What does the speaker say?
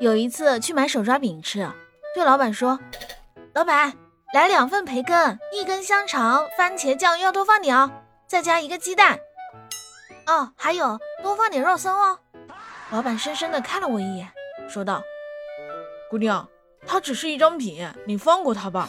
有一次去买手抓饼吃对老板说老板来两份培根一根香肠番茄酱要多放点哦再加一个鸡蛋。哦还有多放点肉松哦。老板深深的看了我一眼说道姑娘它只是一张饼你放过它吧。